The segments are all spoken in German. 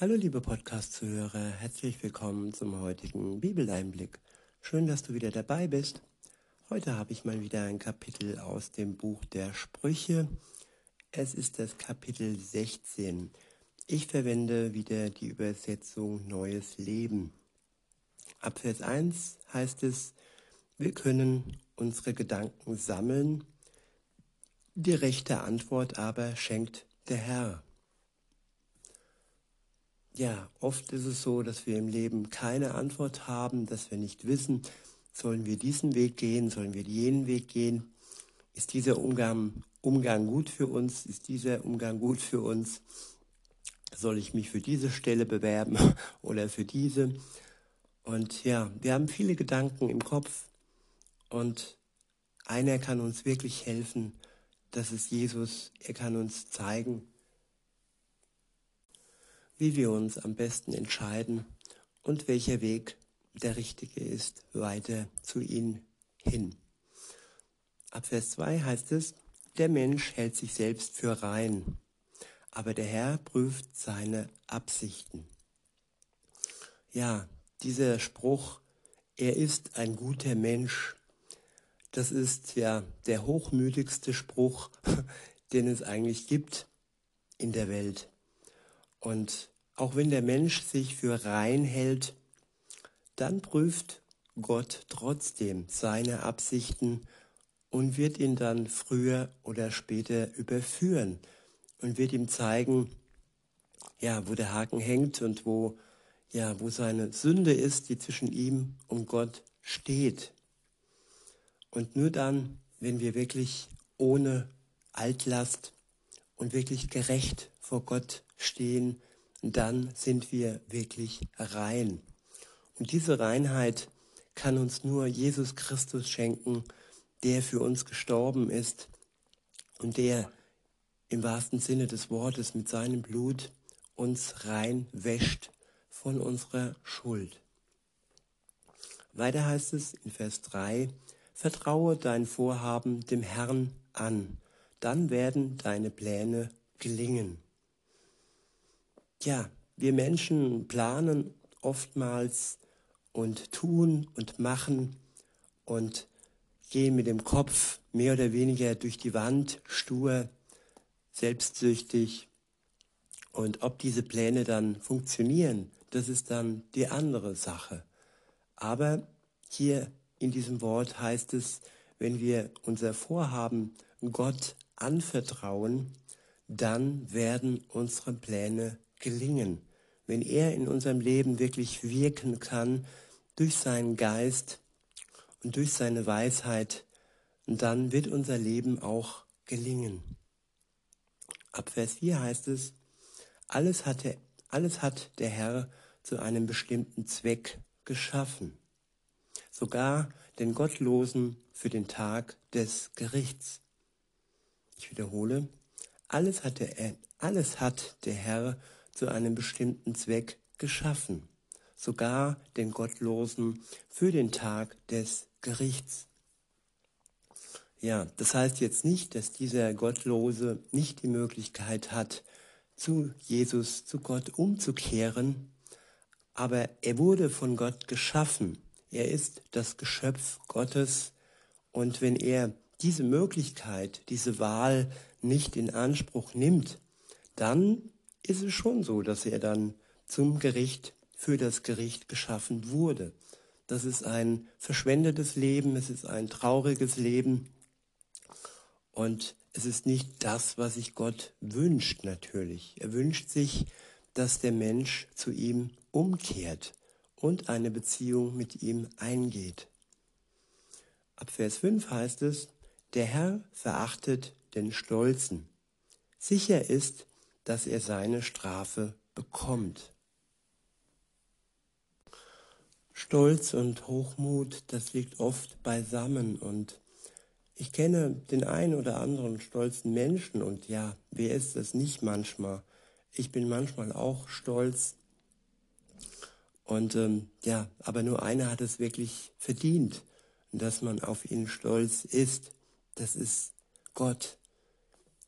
Hallo liebe Podcast-Zuhörer, herzlich willkommen zum heutigen Bibeleinblick. Schön, dass du wieder dabei bist. Heute habe ich mal wieder ein Kapitel aus dem Buch der Sprüche. Es ist das Kapitel 16. Ich verwende wieder die Übersetzung Neues Leben. Ab Vers 1 heißt es, wir können unsere Gedanken sammeln, die rechte Antwort aber schenkt der Herr. Ja, oft ist es so, dass wir im Leben keine Antwort haben, dass wir nicht wissen, sollen wir diesen Weg gehen, sollen wir jenen Weg gehen. Ist dieser Umgang, Umgang gut für uns? Ist dieser Umgang gut für uns? Soll ich mich für diese Stelle bewerben oder für diese? Und ja, wir haben viele Gedanken im Kopf und einer kann uns wirklich helfen, das ist Jesus. Er kann uns zeigen, wie wir uns am besten entscheiden und welcher Weg der richtige ist, weiter zu ihm hin. Ab Vers 2 heißt es, der Mensch hält sich selbst für rein, aber der Herr prüft seine Absichten. Ja, dieser Spruch, er ist ein guter Mensch, das ist ja der hochmütigste Spruch, den es eigentlich gibt in der Welt. Und auch wenn der Mensch sich für rein hält, dann prüft Gott trotzdem seine Absichten und wird ihn dann früher oder später überführen und wird ihm zeigen, ja, wo der Haken hängt und wo, ja, wo seine Sünde ist, die zwischen ihm und Gott steht. Und nur dann, wenn wir wirklich ohne Altlast und wirklich gerecht vor Gott stehen, dann sind wir wirklich rein. Und diese Reinheit kann uns nur Jesus Christus schenken, der für uns gestorben ist und der im wahrsten Sinne des Wortes mit seinem Blut uns rein wäscht von unserer Schuld. Weiter heißt es in Vers 3, Vertraue dein Vorhaben dem Herrn an, dann werden deine Pläne gelingen. Ja, wir Menschen planen oftmals und tun und machen und gehen mit dem Kopf mehr oder weniger durch die Wand, stur, selbstsüchtig. Und ob diese Pläne dann funktionieren, das ist dann die andere Sache. Aber hier in diesem Wort heißt es, wenn wir unser Vorhaben Gott anvertrauen, dann werden unsere Pläne gelingen, wenn er in unserem Leben wirklich wirken kann durch seinen Geist und durch seine Weisheit, dann wird unser Leben auch gelingen. Ab Vers 4 heißt es, alles, hatte, alles hat der Herr zu einem bestimmten Zweck geschaffen, sogar den Gottlosen für den Tag des Gerichts. Ich wiederhole, alles, hatte er, alles hat der Herr zu einem bestimmten Zweck geschaffen, sogar den Gottlosen für den Tag des Gerichts. Ja, das heißt jetzt nicht, dass dieser Gottlose nicht die Möglichkeit hat, zu Jesus, zu Gott umzukehren, aber er wurde von Gott geschaffen. Er ist das Geschöpf Gottes und wenn er diese Möglichkeit, diese Wahl nicht in Anspruch nimmt, dann ist es schon so, dass er dann zum Gericht, für das Gericht geschaffen wurde. Das ist ein verschwendetes Leben, es ist ein trauriges Leben und es ist nicht das, was sich Gott wünscht natürlich. Er wünscht sich, dass der Mensch zu ihm umkehrt und eine Beziehung mit ihm eingeht. Ab Vers 5 heißt es, der Herr verachtet den Stolzen. Sicher ist, dass er seine Strafe bekommt. Stolz und Hochmut, das liegt oft beisammen und ich kenne den einen oder anderen stolzen Menschen und ja, wer ist das nicht manchmal? Ich bin manchmal auch stolz und ähm, ja, aber nur einer hat es wirklich verdient, dass man auf ihn stolz ist. Das ist Gott.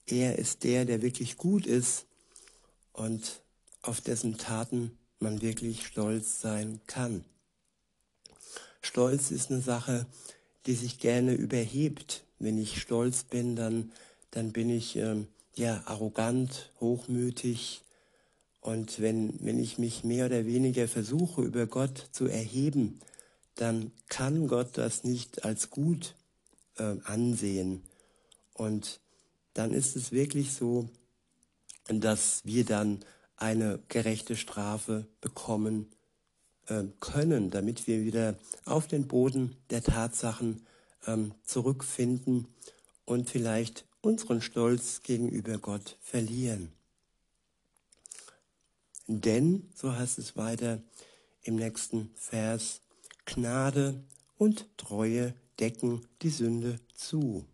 Er ist der, der wirklich gut ist und auf dessen Taten man wirklich stolz sein kann. Stolz ist eine Sache, die sich gerne überhebt. Wenn ich stolz bin, dann, dann bin ich ähm, ja arrogant, hochmütig. Und wenn, wenn ich mich mehr oder weniger versuche, über Gott zu erheben, dann kann Gott das nicht als gut äh, ansehen. Und dann ist es wirklich so, dass wir dann eine gerechte Strafe bekommen äh, können, damit wir wieder auf den Boden der Tatsachen ähm, zurückfinden und vielleicht unseren Stolz gegenüber Gott verlieren. Denn, so heißt es weiter im nächsten Vers, Gnade und Treue decken die Sünde zu.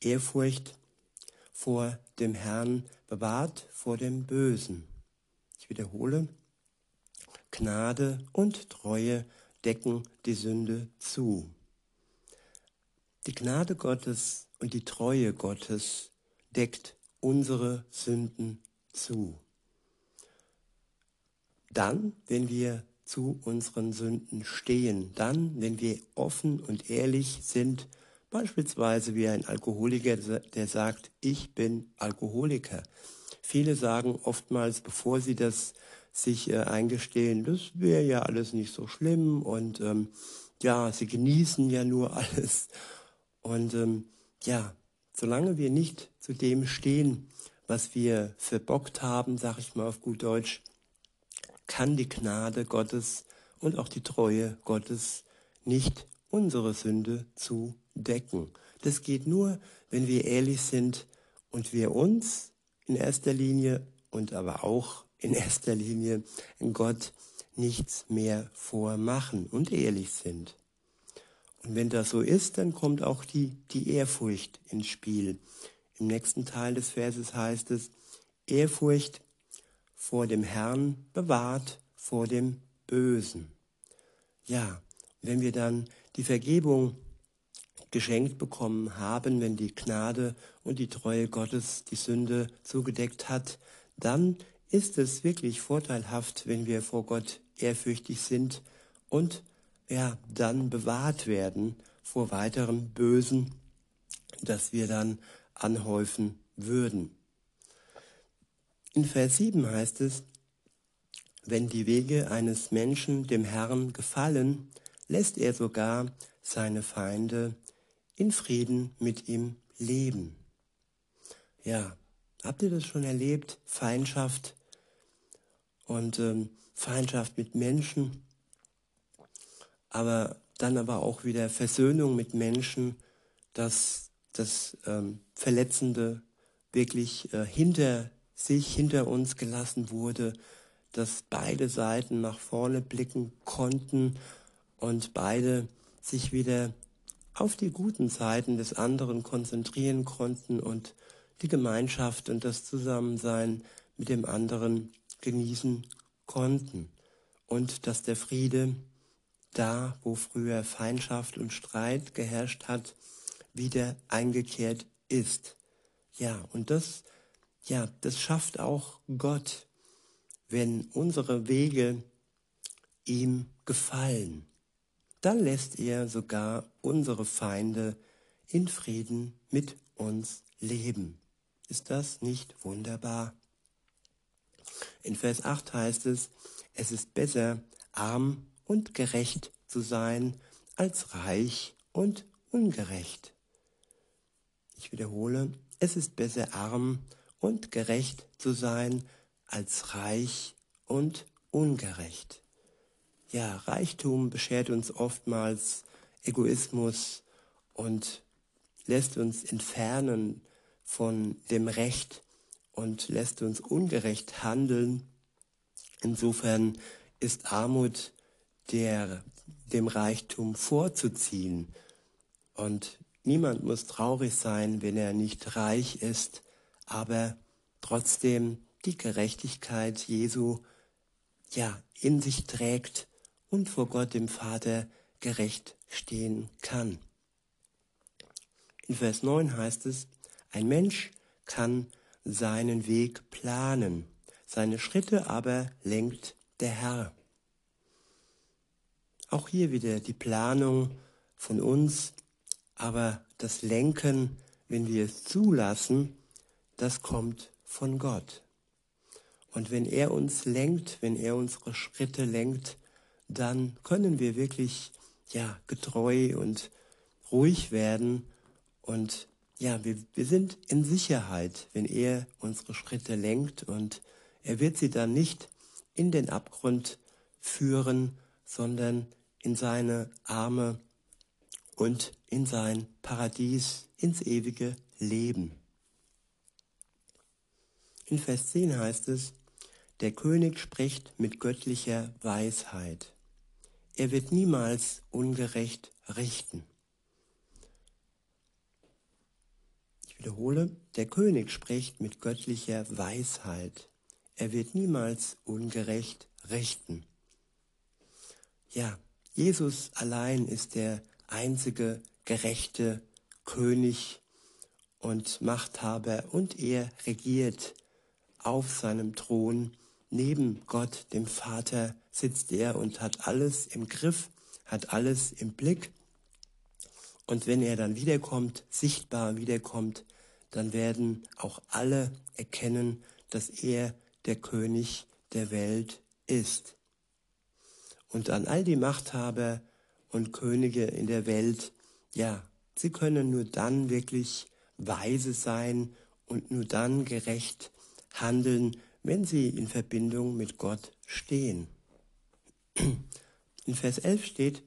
Ehrfurcht vor dem Herrn bewahrt vor dem Bösen. Ich wiederhole, Gnade und Treue decken die Sünde zu. Die Gnade Gottes und die Treue Gottes deckt unsere Sünden zu. Dann, wenn wir zu unseren Sünden stehen, dann, wenn wir offen und ehrlich sind, beispielsweise wie ein Alkoholiker, der sagt, ich bin Alkoholiker. Viele sagen oftmals, bevor sie das sich äh, eingestehen, das wäre ja alles nicht so schlimm und ähm, ja, sie genießen ja nur alles. Und ähm, ja, solange wir nicht zu dem stehen, was wir verbockt haben, sag ich mal auf gut Deutsch, kann die Gnade Gottes und auch die Treue Gottes nicht unsere Sünde zu decken. Das geht nur, wenn wir ehrlich sind und wir uns in erster Linie und aber auch in erster Linie Gott nichts mehr vormachen und ehrlich sind. Und wenn das so ist, dann kommt auch die, die Ehrfurcht ins Spiel. Im nächsten Teil des Verses heißt es, Ehrfurcht vor dem Herrn bewahrt vor dem Bösen. Ja, wenn wir dann die Vergebung geschenkt bekommen haben, wenn die Gnade und die Treue Gottes die Sünde zugedeckt hat, dann ist es wirklich vorteilhaft, wenn wir vor Gott ehrfürchtig sind und ja, dann bewahrt werden vor weiterem Bösen, das wir dann anhäufen würden. In Vers 7 heißt es, wenn die Wege eines Menschen dem Herrn gefallen, lässt er sogar seine Feinde in Frieden mit ihm leben. Ja, habt ihr das schon erlebt? Feindschaft und ähm, Feindschaft mit Menschen, aber dann aber auch wieder Versöhnung mit Menschen, dass das ähm, Verletzende wirklich äh, hinter sich, hinter uns gelassen wurde, dass beide Seiten nach vorne blicken konnten und beide sich wieder auf die guten Seiten des anderen konzentrieren konnten und die Gemeinschaft und das Zusammensein mit dem anderen genießen konnten und dass der Friede da, wo früher Feindschaft und Streit geherrscht hat, wieder eingekehrt ist. Ja, und das, ja, das schafft auch Gott, wenn unsere Wege ihm gefallen. Dann lässt er sogar unsere Feinde in Frieden mit uns leben. Ist das nicht wunderbar? In Vers 8 heißt es, es ist besser, arm und gerecht zu sein, als reich und ungerecht. Ich wiederhole, es ist besser, arm und gerecht zu sein, als reich und ungerecht. Ja, Reichtum beschert uns oftmals Egoismus und lässt uns entfernen von dem Recht und lässt uns ungerecht handeln. Insofern ist Armut der, dem Reichtum vorzuziehen. Und niemand muss traurig sein, wenn er nicht reich ist, aber trotzdem die Gerechtigkeit Jesu ja in sich trägt und vor Gott dem Vater gerecht stehen kann. In Vers 9 heißt es, ein Mensch kann seinen Weg planen. seine Schritte aber lenkt der Herr. Auch hier wieder die Planung von uns, aber das Lenken, wenn wir es zulassen, das kommt von Gott. Und wenn er uns lenkt, wenn er unsere Schritte lenkt, dann können wir wirklich ja getreu und ruhig werden und ja, wir, wir sind in Sicherheit, wenn er unsere Schritte lenkt und er wird sie dann nicht in den Abgrund führen, sondern in seine Arme und in sein Paradies, ins ewige Leben. In Vers 10 heißt es, der König spricht mit göttlicher Weisheit. Er wird niemals ungerecht richten. Ich wiederhole, der König spricht mit göttlicher Weisheit. Er wird niemals ungerecht richten. Ja, Jesus allein ist der einzige gerechte König und Machthaber und er regiert auf seinem Thron. Neben Gott, dem Vater, sitzt er und hat alles im Griff, hat alles im Blick. Und wenn er dann wiederkommt, sichtbar wiederkommt, dann werden auch alle erkennen, dass er der König der Welt ist. Und an all die Machthaber und Könige in der Welt, ja, sie können nur dann wirklich weise sein und nur dann gerecht handeln, wenn sie in Verbindung mit Gott stehen. In Vers 11 steht,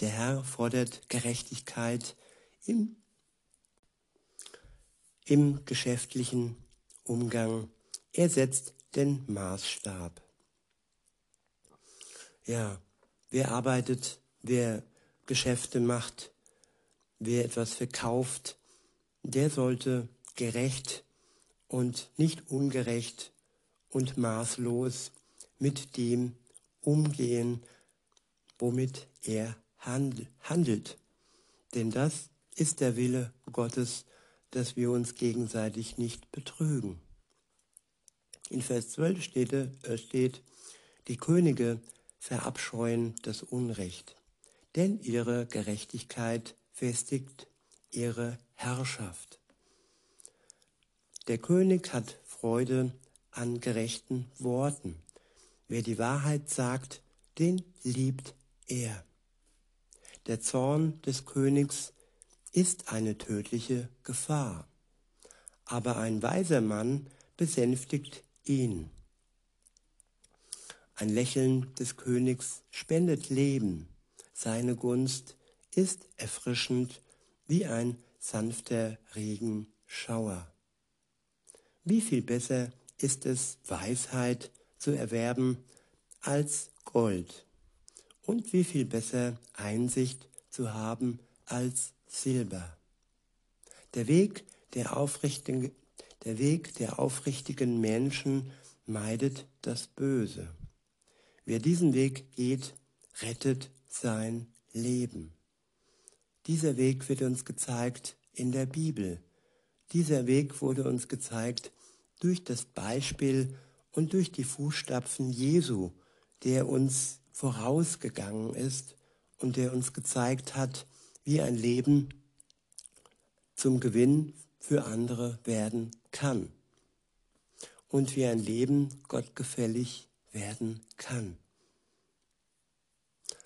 der Herr fordert Gerechtigkeit im, im geschäftlichen Umgang. Er setzt den Maßstab. Ja, wer arbeitet, wer Geschäfte macht, wer etwas verkauft, der sollte gerecht und nicht ungerecht und maßlos mit dem umgehen, womit er handelt. Denn das ist der Wille Gottes, dass wir uns gegenseitig nicht betrügen. In Vers 12 steht, äh, steht die Könige verabscheuen das Unrecht, denn ihre Gerechtigkeit festigt ihre Herrschaft. Der König hat Freude an gerechten Worten. Wer die Wahrheit sagt, den liebt er. Der Zorn des Königs ist eine tödliche Gefahr, aber ein weiser Mann besänftigt ihn. Ein Lächeln des Königs spendet Leben. Seine Gunst ist erfrischend wie ein sanfter Regenschauer. Wie viel besser ist es, Weisheit zu erwerben als Gold? Und wie viel besser Einsicht zu haben als Silber? Der Weg der aufrichtigen, der Weg der aufrichtigen Menschen meidet das Böse. Wer diesen Weg geht, rettet sein Leben. Dieser Weg wird uns gezeigt in der Bibel. Dieser Weg wurde uns gezeigt durch das Beispiel und durch die Fußstapfen Jesu, der uns vorausgegangen ist und der uns gezeigt hat, wie ein Leben zum Gewinn für andere werden kann und wie ein Leben gottgefällig werden kann.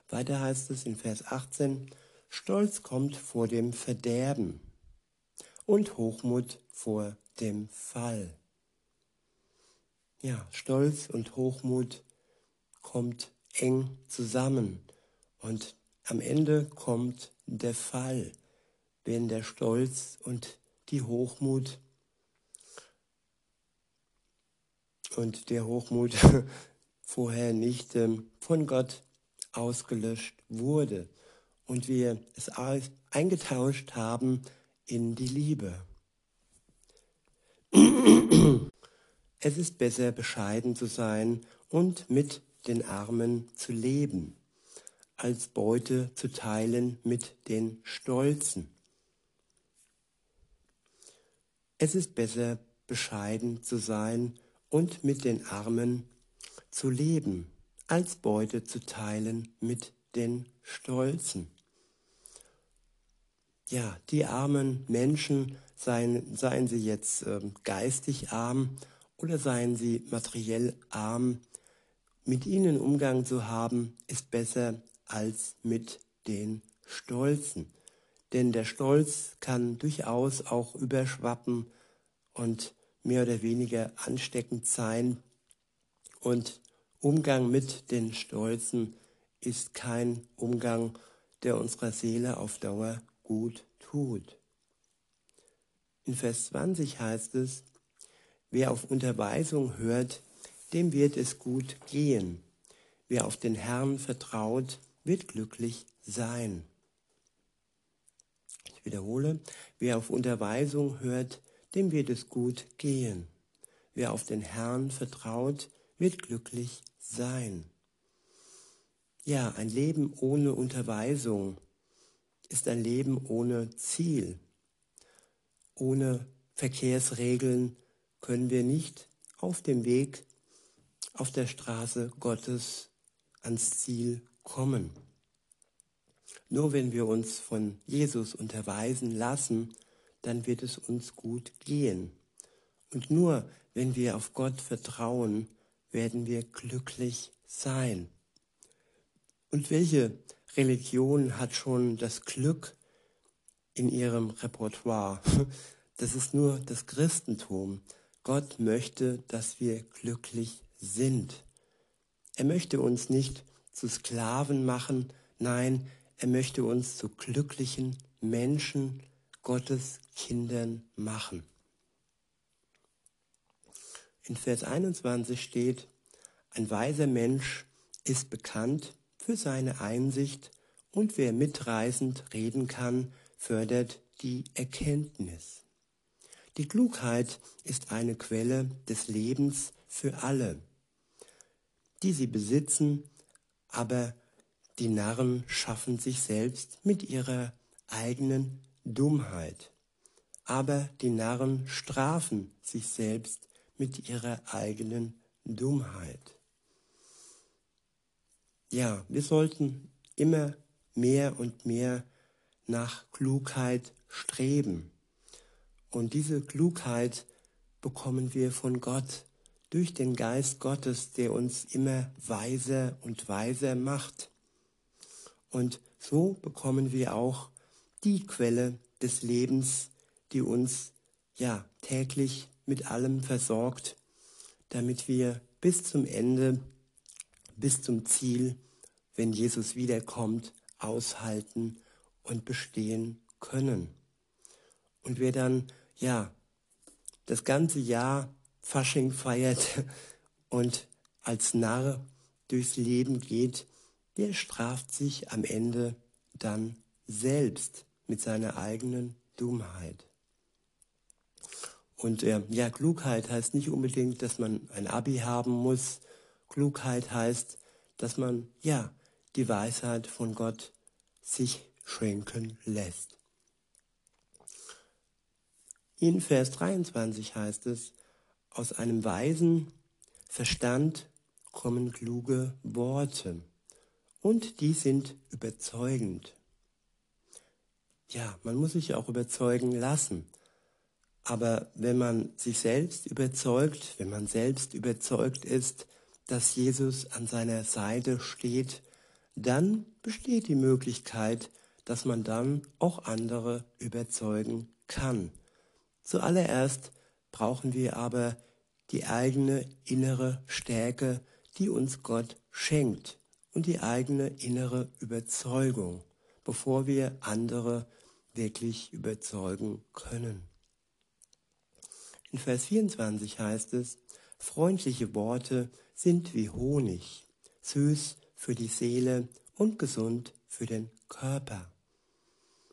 Weiter heißt es in Vers 18, Stolz kommt vor dem Verderben und Hochmut vor dem Fall. Ja, Stolz und Hochmut kommt eng zusammen und am Ende kommt der Fall, wenn der Stolz und die Hochmut und der Hochmut vorher nicht ähm, von Gott ausgelöscht wurde und wir es eingetauscht haben in die Liebe. Es ist besser, bescheiden zu sein und mit den Armen zu leben, als Beute zu teilen mit den Stolzen. Es ist besser, bescheiden zu sein und mit den Armen zu leben, als Beute zu teilen mit den Stolzen. Ja, die armen Menschen, seien, seien sie jetzt äh, geistig arm oder seien sie materiell arm, mit ihnen Umgang zu haben, ist besser als mit den Stolzen. Denn der Stolz kann durchaus auch überschwappen und mehr oder weniger ansteckend sein. Und Umgang mit den Stolzen ist kein Umgang, der unserer Seele auf Dauer gut tut. In Vers 20 heißt es, wer auf Unterweisung hört, dem wird es gut gehen. Wer auf den Herrn vertraut, wird glücklich sein. Ich wiederhole, wer auf Unterweisung hört, dem wird es gut gehen. Wer auf den Herrn vertraut, wird glücklich sein. Ja, ein Leben ohne Unterweisung ist ein Leben ohne Ziel. Ohne Verkehrsregeln können wir nicht auf dem Weg, auf der Straße Gottes ans Ziel kommen. Nur wenn wir uns von Jesus unterweisen lassen, dann wird es uns gut gehen. Und nur wenn wir auf Gott vertrauen, werden wir glücklich sein. Und welche Religion hat schon das Glück in ihrem Repertoire? Das ist nur das Christentum. Gott möchte, dass wir glücklich sind. Er möchte uns nicht zu Sklaven machen, nein, er möchte uns zu glücklichen Menschen, Gottes Kindern machen. In Vers 21 steht, ein weiser Mensch ist bekannt für seine Einsicht und wer mitreißend reden kann, fördert die Erkenntnis. Die Klugheit ist eine Quelle des Lebens für alle, die sie besitzen, aber die Narren schaffen sich selbst mit ihrer eigenen Dummheit. Aber die Narren strafen sich selbst mit ihrer eigenen Dummheit. Ja, wir sollten immer mehr und mehr nach Klugheit streben. Und diese Klugheit bekommen wir von Gott durch den Geist Gottes, der uns immer weiser und weiser macht. Und so bekommen wir auch die Quelle des Lebens, die uns ja täglich mit allem versorgt, damit wir bis zum Ende, bis zum Ziel, wenn Jesus wiederkommt, aushalten und bestehen können. Und wir dann ja das ganze Jahr Fasching feiert und als Narr durchs Leben geht, der straft sich am Ende dann selbst mit seiner eigenen Dummheit. Und äh, ja, Klugheit heißt nicht unbedingt, dass man ein Abi haben muss. Klugheit heißt, dass man ja die Weisheit von Gott sich schenken lässt. In Vers 23 heißt es, aus einem weisen Verstand kommen kluge Worte und die sind überzeugend. Ja, man muss sich auch überzeugen lassen. Aber wenn man sich selbst überzeugt, wenn man selbst überzeugt ist, dass Jesus an seiner Seite steht, dann besteht die Möglichkeit, dass man dann auch andere überzeugen kann. Zuallererst brauchen wir aber die eigene innere Stärke, die uns Gott schenkt und die eigene innere Überzeugung, bevor wir andere wirklich überzeugen können. In Vers 24 heißt es, freundliche Worte sind wie Honig, süß für die Seele und gesund für den Körper.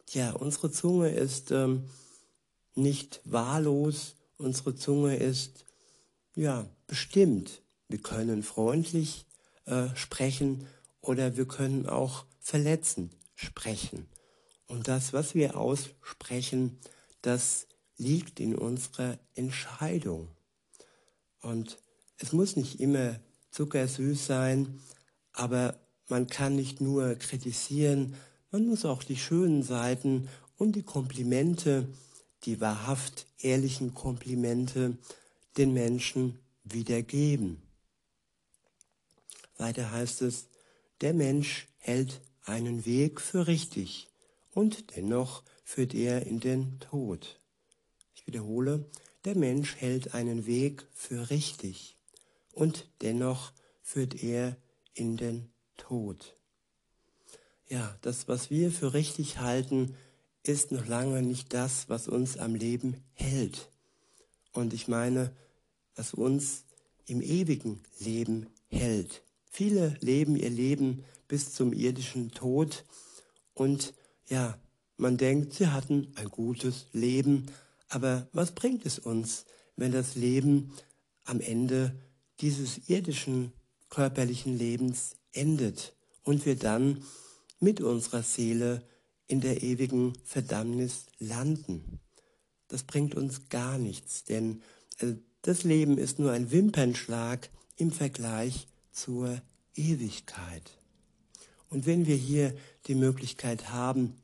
Ja, unsere Zunge ist ähm, nicht wahllos, unsere Zunge ist ja bestimmt. Wir können freundlich äh, sprechen oder wir können auch verletzend sprechen. Und das, was wir aussprechen, das liegt in unserer Entscheidung. Und es muss nicht immer zuckersüß sein, aber man kann nicht nur kritisieren, man muss auch die schönen Seiten und die Komplimente, die wahrhaft ehrlichen Komplimente den Menschen wiedergeben. Weiter heißt es, der Mensch hält einen Weg für richtig und dennoch führt er in den Tod. Ich wiederhole, der Mensch hält einen Weg für richtig und dennoch führt er in den Tod. Ja, das, was wir für richtig halten, ist noch lange nicht das, was uns am Leben hält. Und ich meine, was uns im ewigen Leben hält. Viele leben ihr Leben bis zum irdischen Tod und ja, man denkt, sie hatten ein gutes Leben, aber was bringt es uns, wenn das Leben am Ende dieses irdischen körperlichen Lebens endet und wir dann mit unserer Seele in der ewigen Verdammnis landen. Das bringt uns gar nichts, denn äh, das Leben ist nur ein Wimpernschlag im Vergleich zur Ewigkeit. Und wenn wir hier die Möglichkeit haben,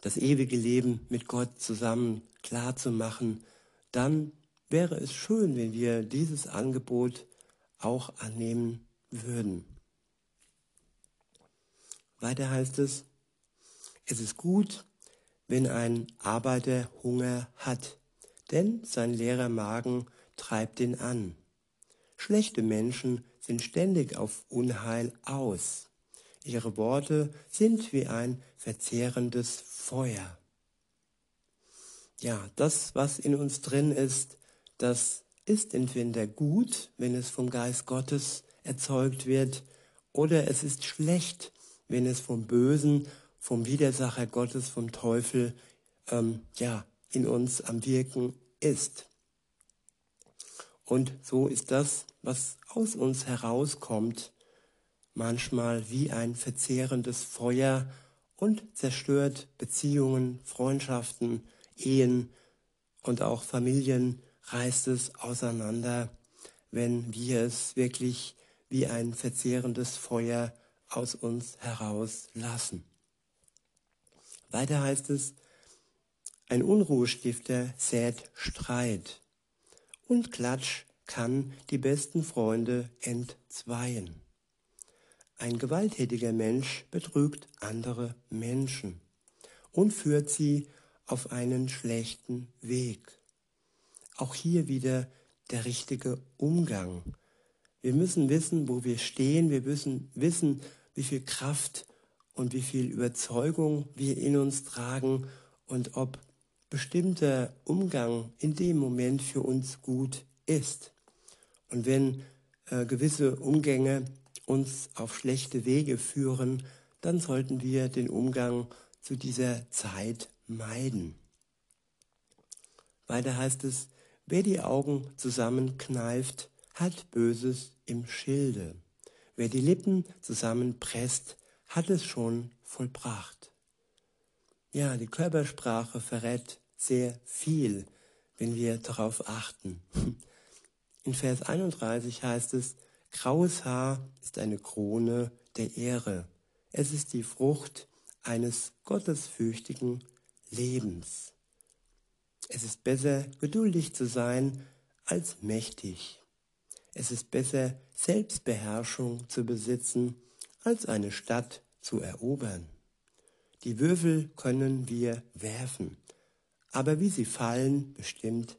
das ewige Leben mit Gott zusammen klar zu machen, dann wäre es schön, wenn wir dieses Angebot auch annehmen würden. Weiter heißt es, es ist gut, wenn ein Arbeiter Hunger hat, denn sein leerer Magen treibt ihn an. Schlechte Menschen sind ständig auf Unheil aus. Ihre Worte sind wie ein verzehrendes Feuer. Ja, das, was in uns drin ist, das ist entweder gut, wenn es vom Geist Gottes erzeugt wird, oder es ist schlecht, wenn es vom Bösen vom Widersacher Gottes, vom Teufel, ähm, ja, in uns am Wirken ist. Und so ist das, was aus uns herauskommt, manchmal wie ein verzehrendes Feuer und zerstört Beziehungen, Freundschaften, Ehen und auch Familien reißt es auseinander, wenn wir es wirklich wie ein verzehrendes Feuer aus uns herauslassen. Weiter heißt es, ein Unruhestifter sät Streit und Klatsch kann die besten Freunde entzweien. Ein gewalttätiger Mensch betrügt andere Menschen und führt sie auf einen schlechten Weg. Auch hier wieder der richtige Umgang. Wir müssen wissen, wo wir stehen. Wir müssen wissen, wie viel Kraft und wie viel Überzeugung wir in uns tragen und ob bestimmter Umgang in dem Moment für uns gut ist. Und wenn äh, gewisse Umgänge uns auf schlechte Wege führen, dann sollten wir den Umgang zu dieser Zeit meiden. Weiter heißt es, wer die Augen zusammenkneift, hat Böses im Schilde. Wer die Lippen zusammenpresst, hat es schon vollbracht. Ja, die Körpersprache verrät sehr viel, wenn wir darauf achten. In Vers 31 heißt es, graues Haar ist eine Krone der Ehre. Es ist die Frucht eines gottesfürchtigen Lebens. Es ist besser, geduldig zu sein, als mächtig. Es ist besser, Selbstbeherrschung zu besitzen, als eine Stadt zu erobern. Die Würfel können wir werfen, aber wie sie fallen, bestimmt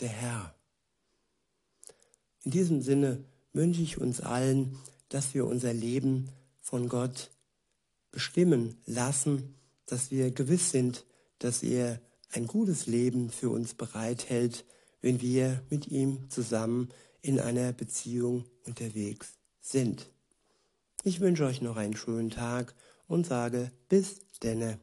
der Herr. In diesem Sinne wünsche ich uns allen, dass wir unser Leben von Gott bestimmen lassen, dass wir gewiss sind, dass er ein gutes Leben für uns bereithält, wenn wir mit ihm zusammen in einer Beziehung unterwegs sind. Ich wünsche euch noch einen schönen Tag und sage bis denne.